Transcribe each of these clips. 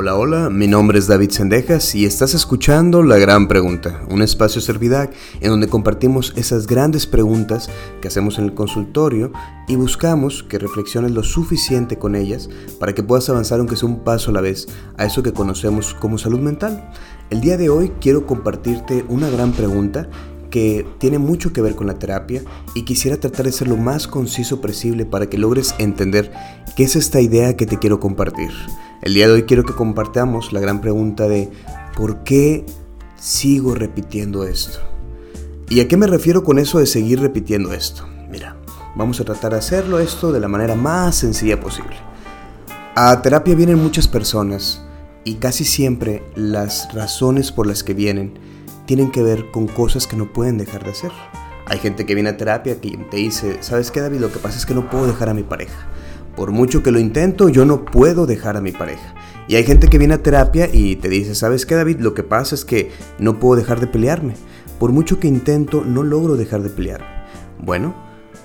Hola, hola, mi nombre es David Sendejas y estás escuchando La Gran Pregunta, un espacio Servidac en donde compartimos esas grandes preguntas que hacemos en el consultorio y buscamos que reflexiones lo suficiente con ellas para que puedas avanzar aunque sea un paso a la vez a eso que conocemos como salud mental. El día de hoy quiero compartirte una gran pregunta que tiene mucho que ver con la terapia y quisiera tratar de ser lo más conciso posible para que logres entender qué es esta idea que te quiero compartir. El día de hoy quiero que compartamos la gran pregunta de ¿por qué sigo repitiendo esto? ¿Y a qué me refiero con eso de seguir repitiendo esto? Mira, vamos a tratar de hacerlo esto de la manera más sencilla posible. A terapia vienen muchas personas y casi siempre las razones por las que vienen tienen que ver con cosas que no pueden dejar de hacer. Hay gente que viene a terapia que te dice, ¿sabes qué David? Lo que pasa es que no puedo dejar a mi pareja. Por mucho que lo intento, yo no puedo dejar a mi pareja. Y hay gente que viene a terapia y te dice, ¿sabes qué David? Lo que pasa es que no puedo dejar de pelearme. Por mucho que intento, no logro dejar de pelearme. Bueno,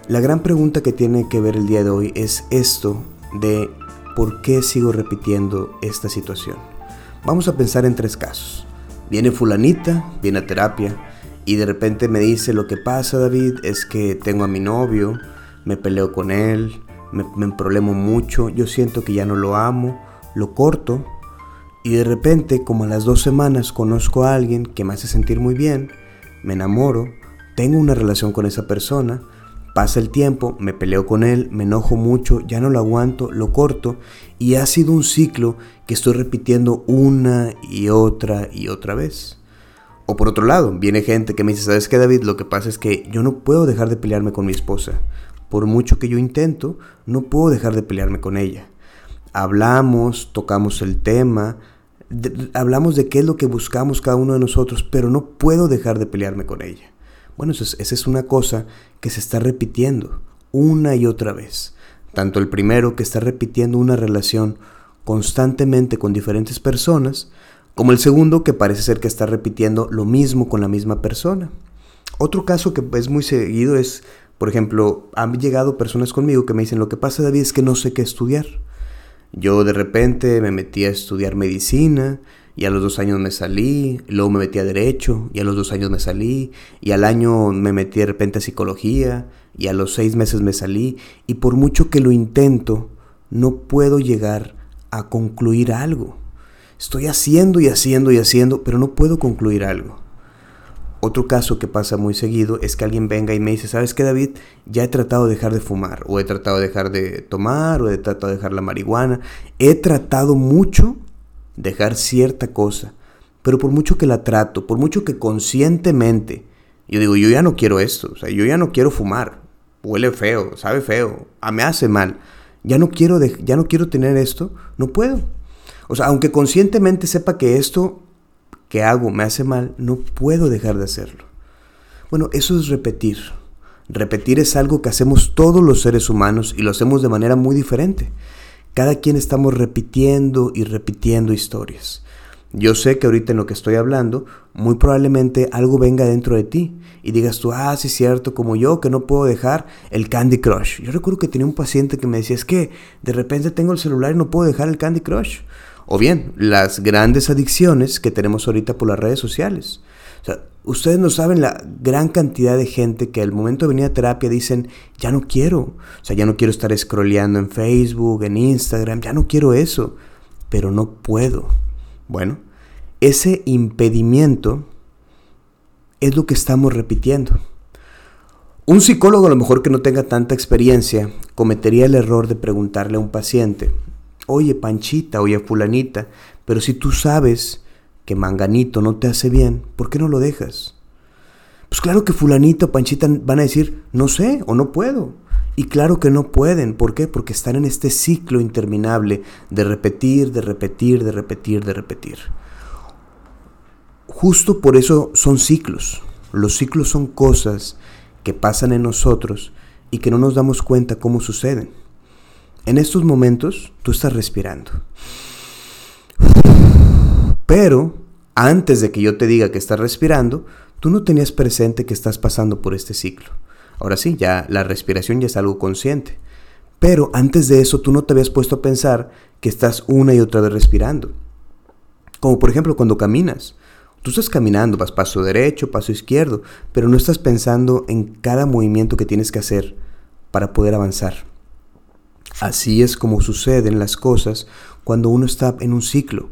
la gran pregunta que tiene que ver el día de hoy es esto de por qué sigo repitiendo esta situación. Vamos a pensar en tres casos. Viene fulanita, viene a terapia y de repente me dice lo que pasa David es que tengo a mi novio, me peleo con él, me, me problemo mucho, yo siento que ya no lo amo, lo corto y de repente, como a las dos semanas, conozco a alguien que me hace sentir muy bien, me enamoro, tengo una relación con esa persona, pasa el tiempo, me peleo con él, me enojo mucho, ya no lo aguanto, lo corto y ha sido un ciclo que estoy repitiendo una y otra y otra vez. O por otro lado, viene gente que me dice, ¿sabes qué David? Lo que pasa es que yo no puedo dejar de pelearme con mi esposa por mucho que yo intento, no puedo dejar de pelearme con ella. Hablamos, tocamos el tema, hablamos de qué es lo que buscamos cada uno de nosotros, pero no puedo dejar de pelearme con ella. Bueno, esa es una cosa que se está repitiendo una y otra vez. Tanto el primero que está repitiendo una relación constantemente con diferentes personas, como el segundo que parece ser que está repitiendo lo mismo con la misma persona. Otro caso que es muy seguido es por ejemplo, han llegado personas conmigo que me dicen, lo que pasa David es que no sé qué estudiar. Yo de repente me metí a estudiar medicina y a los dos años me salí, luego me metí a derecho y a los dos años me salí y al año me metí de repente a psicología y a los seis meses me salí y por mucho que lo intento, no puedo llegar a concluir algo. Estoy haciendo y haciendo y haciendo, pero no puedo concluir algo. Otro caso que pasa muy seguido es que alguien venga y me dice, ¿sabes qué David? Ya he tratado de dejar de fumar, o he tratado de dejar de tomar, o he tratado de dejar la marihuana. He tratado mucho dejar cierta cosa, pero por mucho que la trato, por mucho que conscientemente, yo digo, yo ya no quiero esto, o sea, yo ya no quiero fumar, huele feo, sabe feo, ah, me hace mal, ya no quiero, ya no quiero tener esto, no puedo. O sea, aunque conscientemente sepa que esto que hago me hace mal, no puedo dejar de hacerlo. Bueno, eso es repetir. Repetir es algo que hacemos todos los seres humanos y lo hacemos de manera muy diferente. Cada quien estamos repitiendo y repitiendo historias. Yo sé que ahorita en lo que estoy hablando, muy probablemente algo venga dentro de ti y digas tú, ah, sí es cierto, como yo que no puedo dejar el Candy Crush. Yo recuerdo que tenía un paciente que me decía, es que de repente tengo el celular y no puedo dejar el Candy Crush. O bien, las grandes adicciones que tenemos ahorita por las redes sociales. O sea, ustedes no saben la gran cantidad de gente que al momento de venir a terapia dicen, ya no quiero. O sea, ya no quiero estar scrolleando en Facebook, en Instagram, ya no quiero eso. Pero no puedo. Bueno, ese impedimento es lo que estamos repitiendo. Un psicólogo a lo mejor que no tenga tanta experiencia cometería el error de preguntarle a un paciente, oye Panchita, oye Fulanita, pero si tú sabes que Manganito no te hace bien, ¿por qué no lo dejas? Pues claro que Fulanito o Panchita van a decir, no sé o no puedo. Y claro que no pueden, ¿por qué? Porque están en este ciclo interminable de repetir, de repetir, de repetir, de repetir. Justo por eso son ciclos. Los ciclos son cosas que pasan en nosotros y que no nos damos cuenta cómo suceden. En estos momentos tú estás respirando. Pero antes de que yo te diga que estás respirando, tú no tenías presente que estás pasando por este ciclo. Ahora sí, ya la respiración ya es algo consciente. Pero antes de eso tú no te habías puesto a pensar que estás una y otra vez respirando. Como por ejemplo cuando caminas. Tú estás caminando, vas paso derecho, paso izquierdo, pero no estás pensando en cada movimiento que tienes que hacer para poder avanzar. Así es como suceden las cosas cuando uno está en un ciclo.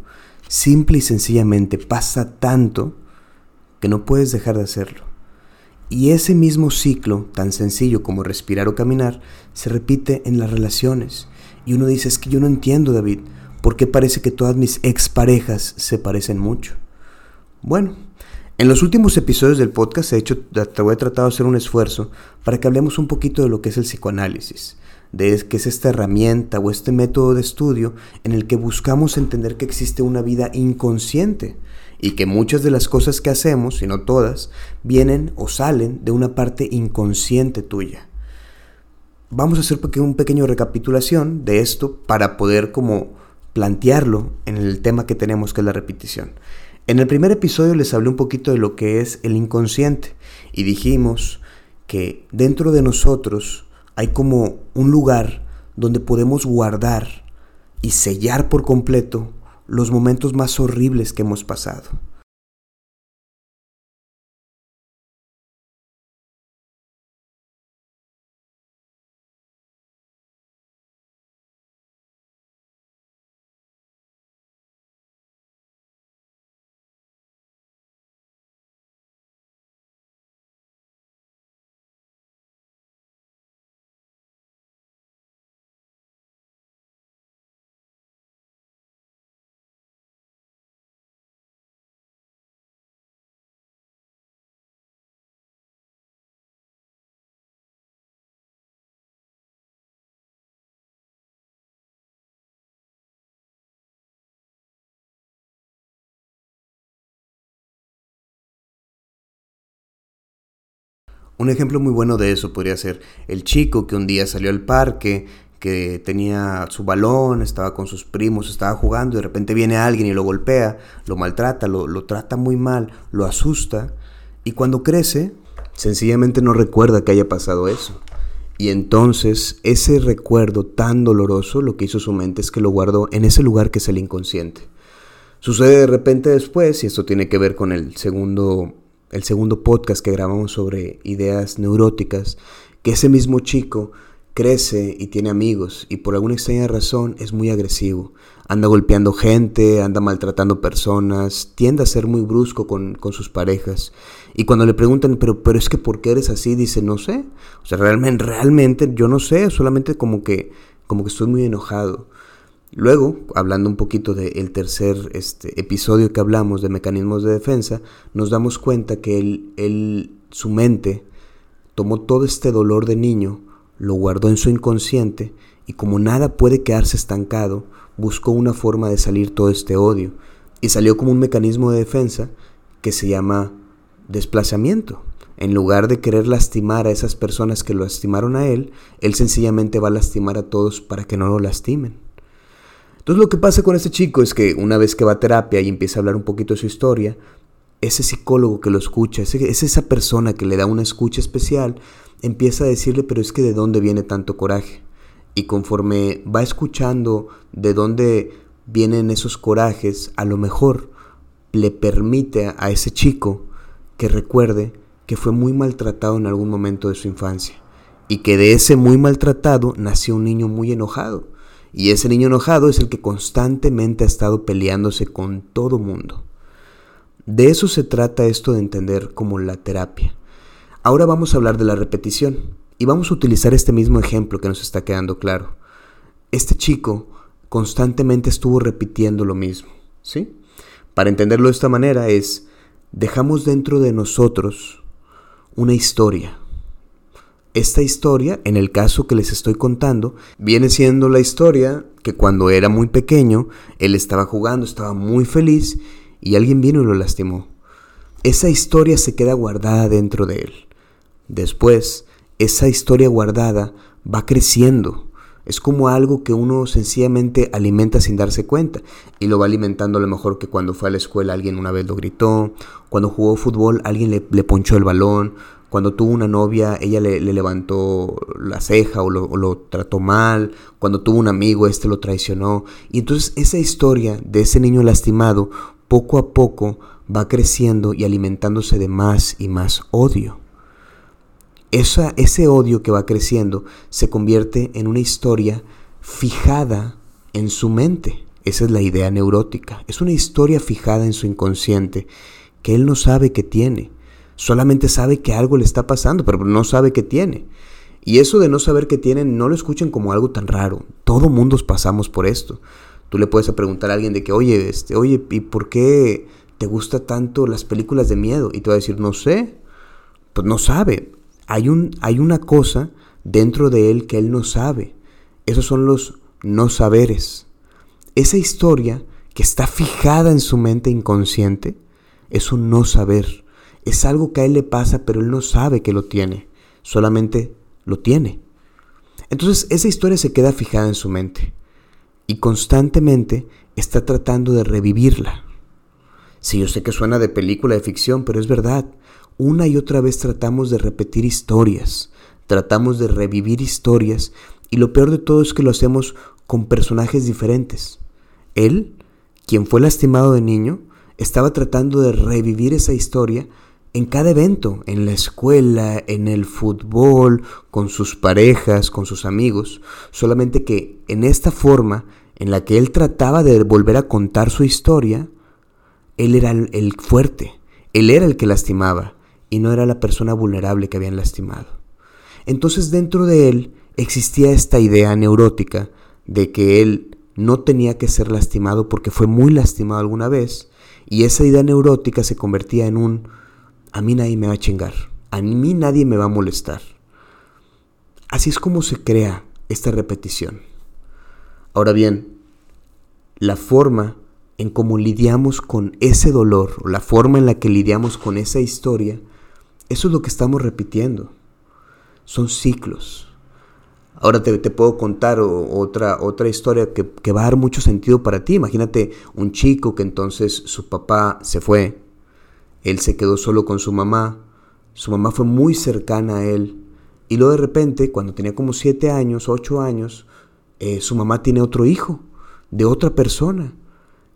Simple y sencillamente pasa tanto que no puedes dejar de hacerlo. Y ese mismo ciclo, tan sencillo como respirar o caminar, se repite en las relaciones. Y uno dice, es que yo no entiendo, David, ¿por qué parece que todas mis exparejas se parecen mucho? Bueno, en los últimos episodios del podcast he hecho, a tratar de hacer un esfuerzo para que hablemos un poquito de lo que es el psicoanálisis, de qué es esta herramienta o este método de estudio en el que buscamos entender que existe una vida inconsciente y que muchas de las cosas que hacemos, si no todas, vienen o salen de una parte inconsciente tuya. Vamos a hacer un pequeño recapitulación de esto para poder como plantearlo en el tema que tenemos que es la repetición. En el primer episodio les hablé un poquito de lo que es el inconsciente y dijimos que dentro de nosotros hay como un lugar donde podemos guardar y sellar por completo los momentos más horribles que hemos pasado. Un ejemplo muy bueno de eso podría ser el chico que un día salió al parque, que tenía su balón, estaba con sus primos, estaba jugando y de repente viene alguien y lo golpea, lo maltrata, lo, trata muy mal, lo asusta y cuando crece sencillamente no recuerda que haya pasado eso. Y entonces ese recuerdo tan doloroso lo que hizo su mente es que lo guardó en ese lugar que es el inconsciente. Sucede de repente después, y esto tiene que ver con el segundo el segundo podcast que grabamos sobre ideas neuróticas, que ese mismo chico crece y tiene amigos y por alguna extraña razón es muy agresivo. Anda golpeando gente, anda maltratando personas, tiende a ser muy brusco con, con, sus parejas. Y cuando le preguntan, pero, pero es que ¿por qué eres así? Dice, no sé. O sea, realmente, realmente yo no sé, solamente como que, como que estoy muy enojado. Luego, hablando un poquito del tercer este, episodio que hablamos de mecanismos de defensa, nos damos cuenta que él, su mente tomó todo este dolor de niño, lo guardó en su inconsciente y como nada puede quedarse estancado, buscó una forma de salir todo este odio y salió como un mecanismo de defensa que se llama desplazamiento. En lugar de querer lastimar a esas personas que lo lastimaron a él, él sencillamente va a lastimar a todos para que no lo lastimen. Entonces lo que pasa con este chico es que una vez que va a terapia y empieza a hablar un poquito de su historia, ese psicólogo que lo escucha, es esa persona que le da una escucha especial, empieza a decirle, pero es que de dónde viene tanto coraje. Y conforme va escuchando de dónde vienen esos corajes, a lo mejor le permite a ese chico que recuerde que fue muy maltratado en algún momento de su infancia y que de ese muy maltratado nació un niño muy enojado y ese niño enojado es el que constantemente ha estado peleándose con todo mundo. De eso se trata esto de entender como la terapia. Ahora vamos a hablar de la repetición y vamos a utilizar este mismo ejemplo que nos está quedando claro. Este chico constantemente estuvo repitiendo lo mismo, ¿sí? Para entenderlo de esta manera es, dejamos dentro de nosotros una historia, esta historia, en el caso que les estoy contando, viene siendo la historia que cuando era muy pequeño, él estaba jugando, estaba muy feliz y alguien vino y lo lastimó. Esa historia se queda guardada dentro de él. Después, esa historia guardada va creciendo. Es como algo que uno sencillamente alimenta sin darse cuenta y lo va alimentando a lo mejor que cuando fue a la escuela alguien una vez lo gritó, cuando jugó fútbol alguien le, le ponchó el balón, cuando tuvo una novia, ella le, levantó la ceja o lo, trató mal. Cuando tuvo un amigo, este lo traicionó. Y entonces esa historia de ese niño lastimado poco a poco va creciendo y alimentándose de más y más odio. Esa, ese odio que va creciendo se convierte en una historia fijada en su mente. Esa es la idea neurótica. Es una historia fijada en su inconsciente que él no sabe que tiene. Solamente sabe que algo le está pasando, pero no sabe que tiene. Y eso de no saber que tiene no lo escuchen como algo tan raro. Todo mundo pasamos por esto. Tú le puedes preguntar a alguien de que, oye, este, oye, ¿y por qué te gusta tanto las películas de miedo? Y te va a decir, no sé. Pues no sabe hay, un, hay una cosa dentro de él que él no sabe. Esos son los no saberes. Esa historia que está fijada en su mente inconsciente es un no saber. Es algo que a él le pasa, pero él no sabe que lo tiene. Solamente lo tiene. Entonces esa historia se queda fijada en su mente y constantemente está tratando de revivirla. Si yo sé que suena de película de ficción, pero es verdad. Una y otra vez tratamos de repetir historias, tratamos de revivir historias y lo peor de todo es que lo hacemos con personajes diferentes. Él, quien fue lastimado de niño, estaba tratando de revivir esa historia en cada evento, en la escuela, en el fútbol, con sus parejas, con sus amigos, solamente que en esta forma en la que él trataba de volver a contar su historia, él era el fuerte, él era el que lastimaba, y no era la persona vulnerable que habían lastimado. Entonces dentro de él existía esta idea neurótica de que él no tenía que ser lastimado porque fue muy lastimado alguna vez y esa idea neurótica se convertía en un a mí nadie me va a chingar, a mí nadie me va a molestar. Así es como se crea esta repetición. Ahora bien, la forma en cómo lidiamos con ese dolor, la forma en la que lidiamos con esa historia, eso es lo que estamos repitiendo. Son ciclos. Ahora te, puedo contar otra, otra historia que, que, va a dar mucho sentido para ti. Imagínate un chico que entonces su papá se fue, él se quedó solo con su mamá, su mamá fue muy cercana a él, y luego de repente, cuando tenía como siete años, ocho años, eh, su mamá tiene otro hijo de otra persona,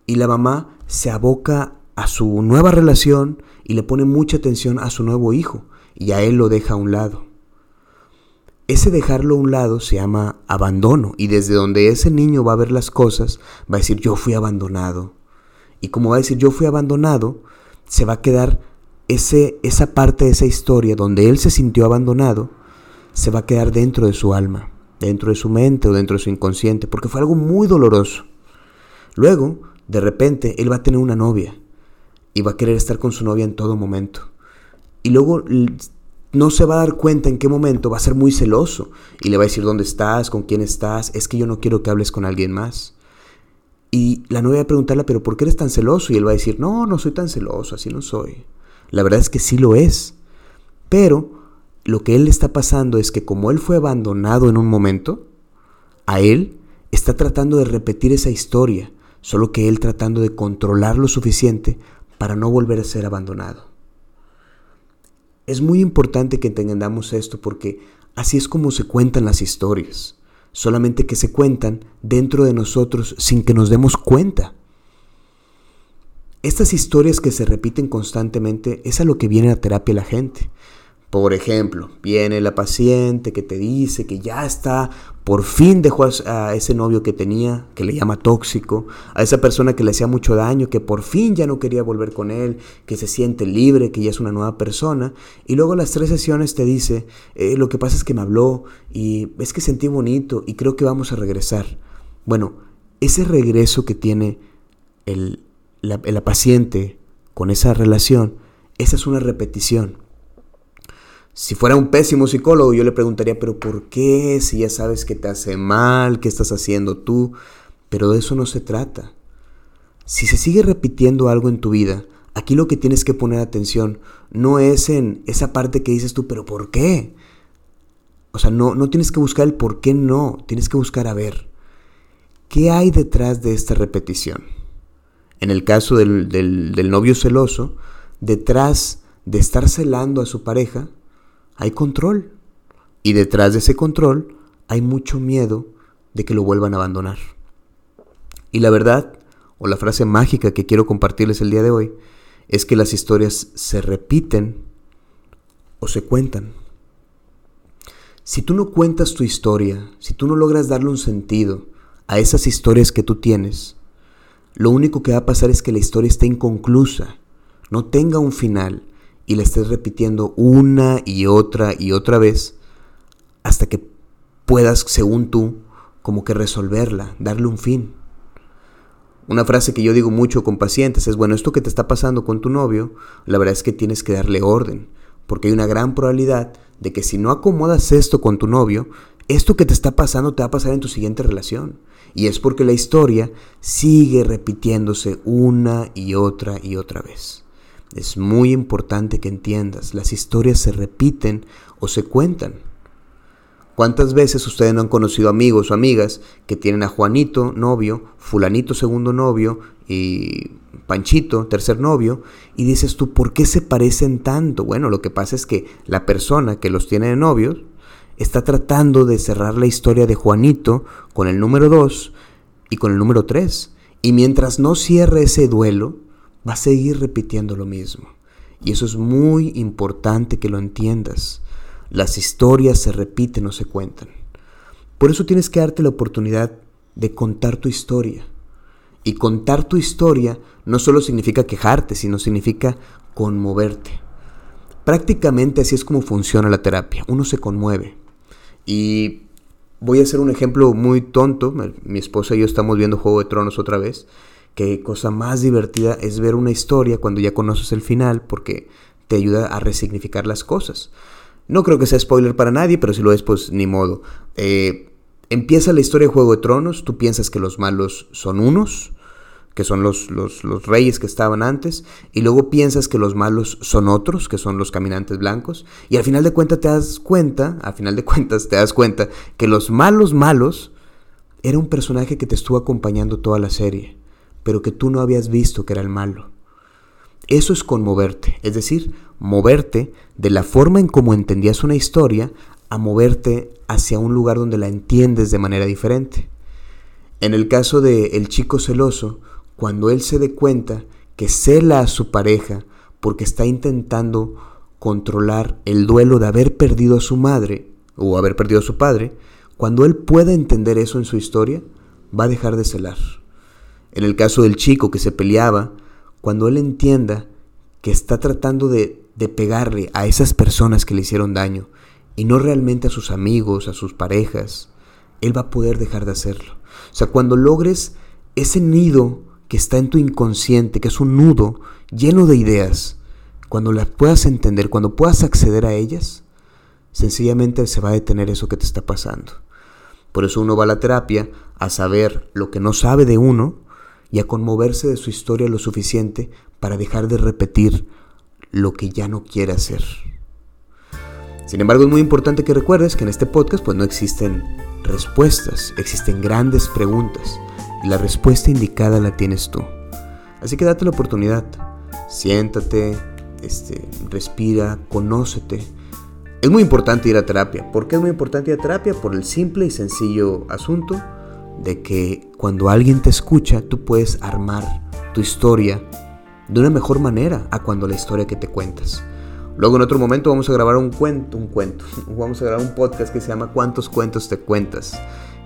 y la mamá se aboca a su nueva relación y le pone mucha atención a su nuevo hijo. Y a él lo deja a un lado. Ese dejarlo a un lado se llama abandono. Y desde donde ese niño va a ver las cosas va a decir yo fui abandonado. Y como va a decir yo fui abandonado, se va a quedar ese, esa parte de esa historia donde él se sintió abandonado, se va a quedar dentro de su alma, dentro de su mente o dentro de su inconsciente, porque fue algo muy doloroso. Luego, de repente, él va a tener una novia y va a querer estar con su novia en todo momento. Y luego no se va a dar cuenta en qué momento va a ser muy celoso y le va a decir dónde estás, con quién estás, es que yo no quiero que hables con alguien más. Y la novia va a preguntarle, pero ¿por qué eres tan celoso? Y él va a decir, no, no soy tan celoso, así no soy. La verdad es que sí lo es. Pero lo que él está pasando es que como él fue abandonado en un momento, a él está tratando de repetir esa historia, solo que él tratando de controlar lo suficiente para no volver a ser abandonado. Es muy importante que entendamos esto porque así es como se cuentan las historias, solamente que se cuentan dentro de nosotros sin que nos demos cuenta. Estas historias que se repiten constantemente es a lo que viene a terapia la gente. Por ejemplo, viene la paciente que te dice que ya está, por fin dejó a ese novio que tenía, que le llama tóxico, a esa persona que le hacía mucho daño, que por fin ya no quería volver con él, que se siente libre, que ya es una nueva persona. Y luego las tres sesiones te dice, eh, lo que pasa es que me habló y es que sentí bonito y creo que vamos a regresar. Bueno, ese regreso que tiene la paciente con esa relación, esa es una repetición. Si fuera un pésimo psicólogo, yo le preguntaría, pero ¿por qué? Si ya sabes que te hace mal, ¿qué estás haciendo tú? Pero de eso no se trata. Si se sigue repitiendo algo en tu vida, aquí lo que tienes que poner atención no es en esa parte que dices tú, pero ¿por qué? O sea, no, no tienes que buscar el por qué no, tienes que buscar a ver, ¿qué hay detrás de esta repetición? En el caso del, del novio celoso, detrás de estar celando a su pareja, hay control. Y detrás de ese control hay mucho miedo de que lo vuelvan a abandonar. Y la verdad, o la frase mágica que quiero compartirles el día de hoy es que las historias se repiten o se cuentan. Si tú no cuentas tu historia, si tú no logras darle un sentido a esas historias que tú tienes, lo único que va a pasar es que la historia esté inconclusa, no tenga un final y la estés repitiendo una y otra y otra vez hasta que puedas, según tú, como que resolverla, darle un fin. Una frase que yo digo mucho con pacientes es, bueno, esto que te está pasando con tu novio, la verdad es que tienes que darle orden, porque hay una gran probabilidad de que si no acomodas esto con tu novio, esto que te está pasando te va a pasar en tu siguiente relación. Y es porque la historia sigue repitiéndose una y otra y otra vez. Es muy importante que entiendas, las historias se repiten o se cuentan. ¿Cuántas veces ustedes no han conocido amigos o amigas que tienen a Juanito, novio, fulanito, segundo novio, y Panchito, tercer novio, y dices tú, ¿por qué se parecen tanto? Bueno, lo que pasa es que la persona que los tiene de novios está tratando de cerrar la historia de Juanito con el número 2 y con el número 3. Y mientras no cierre ese duelo, va a seguir repitiendo lo mismo. Y eso es muy importante que lo entiendas. Las historias se repiten o se cuentan. Por eso tienes que darte la oportunidad de contar tu historia. Y contar tu historia no solo significa quejarte, sino significa conmoverte. Prácticamente así es como funciona la terapia. Uno se conmueve. Y voy a hacer un ejemplo muy tonto. Mi esposa y yo estamos viendo Juego de Tronos otra vez. Qué cosa más divertida es ver una historia cuando ya conoces el final porque te ayuda a resignificar las cosas. No creo que sea spoiler para nadie, pero si lo es, pues ni modo. Eh, empieza la historia de Juego de Tronos, tú piensas que los malos son unos, que son los, los, reyes que estaban antes, y luego piensas que los malos son otros, que son los caminantes blancos, y al final de cuentas te das cuenta, al final de cuentas te das cuenta que los malos malos era un personaje que te estuvo acompañando toda la serie, pero que tú no habías visto que era el malo. Eso es conmoverte, es decir, moverte de la forma en cómo entendías una historia a moverte hacia un lugar donde la entiendes de manera diferente. En el caso de el chico celoso, cuando él se dé cuenta que cela a su pareja porque está intentando controlar el duelo de haber perdido a su madre o haber perdido a su padre, cuando él pueda entender eso en su historia, va a dejar de celar. En el caso del chico que se peleaba cuando él entienda que está tratando de, de pegarle a esas personas que le hicieron daño y no realmente a sus amigos, a sus parejas, él va a poder dejar de hacerlo. O sea, cuando logres ese nido que está en tu inconsciente, que es un nudo lleno de ideas, cuando las puedas entender, cuando puedas acceder a ellas, sencillamente se va a detener eso que te está pasando. Por eso uno va a la terapia a saber lo que no sabe de uno y a conmoverse de su historia lo suficiente para dejar de repetir lo que ya no quiere hacer. Sin embargo, es muy importante que recuerdes que en este podcast pues no existen respuestas, existen grandes preguntas y la respuesta indicada la tienes tú. Así que date la oportunidad, siéntate, este, respira, conócete. Es muy importante ir a terapia. ¿Por qué es muy importante ir a terapia? Por el simple y sencillo asunto de que cuando alguien te escucha, tú puedes armar tu historia de una mejor manera a cuando la historia que te cuentas. Luego en otro momento vamos a grabar un cuento, un cuento, vamos a grabar un podcast que se llama ¿Cuántos cuentos te cuentas?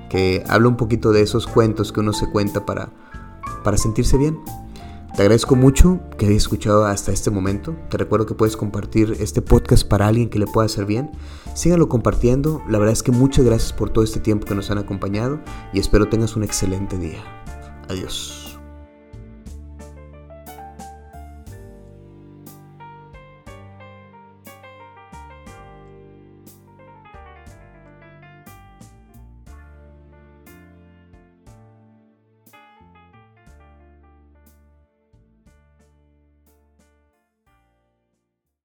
Que habla un poquito de esos cuentos que uno se cuenta para, para sentirse bien. Te agradezco mucho que hayas escuchado hasta este momento. Te recuerdo que puedes compartir este podcast para alguien que le pueda hacer bien. Síganlo compartiendo. La verdad es que muchas gracias por todo este tiempo que nos han acompañado y espero tengas un excelente día. Adiós.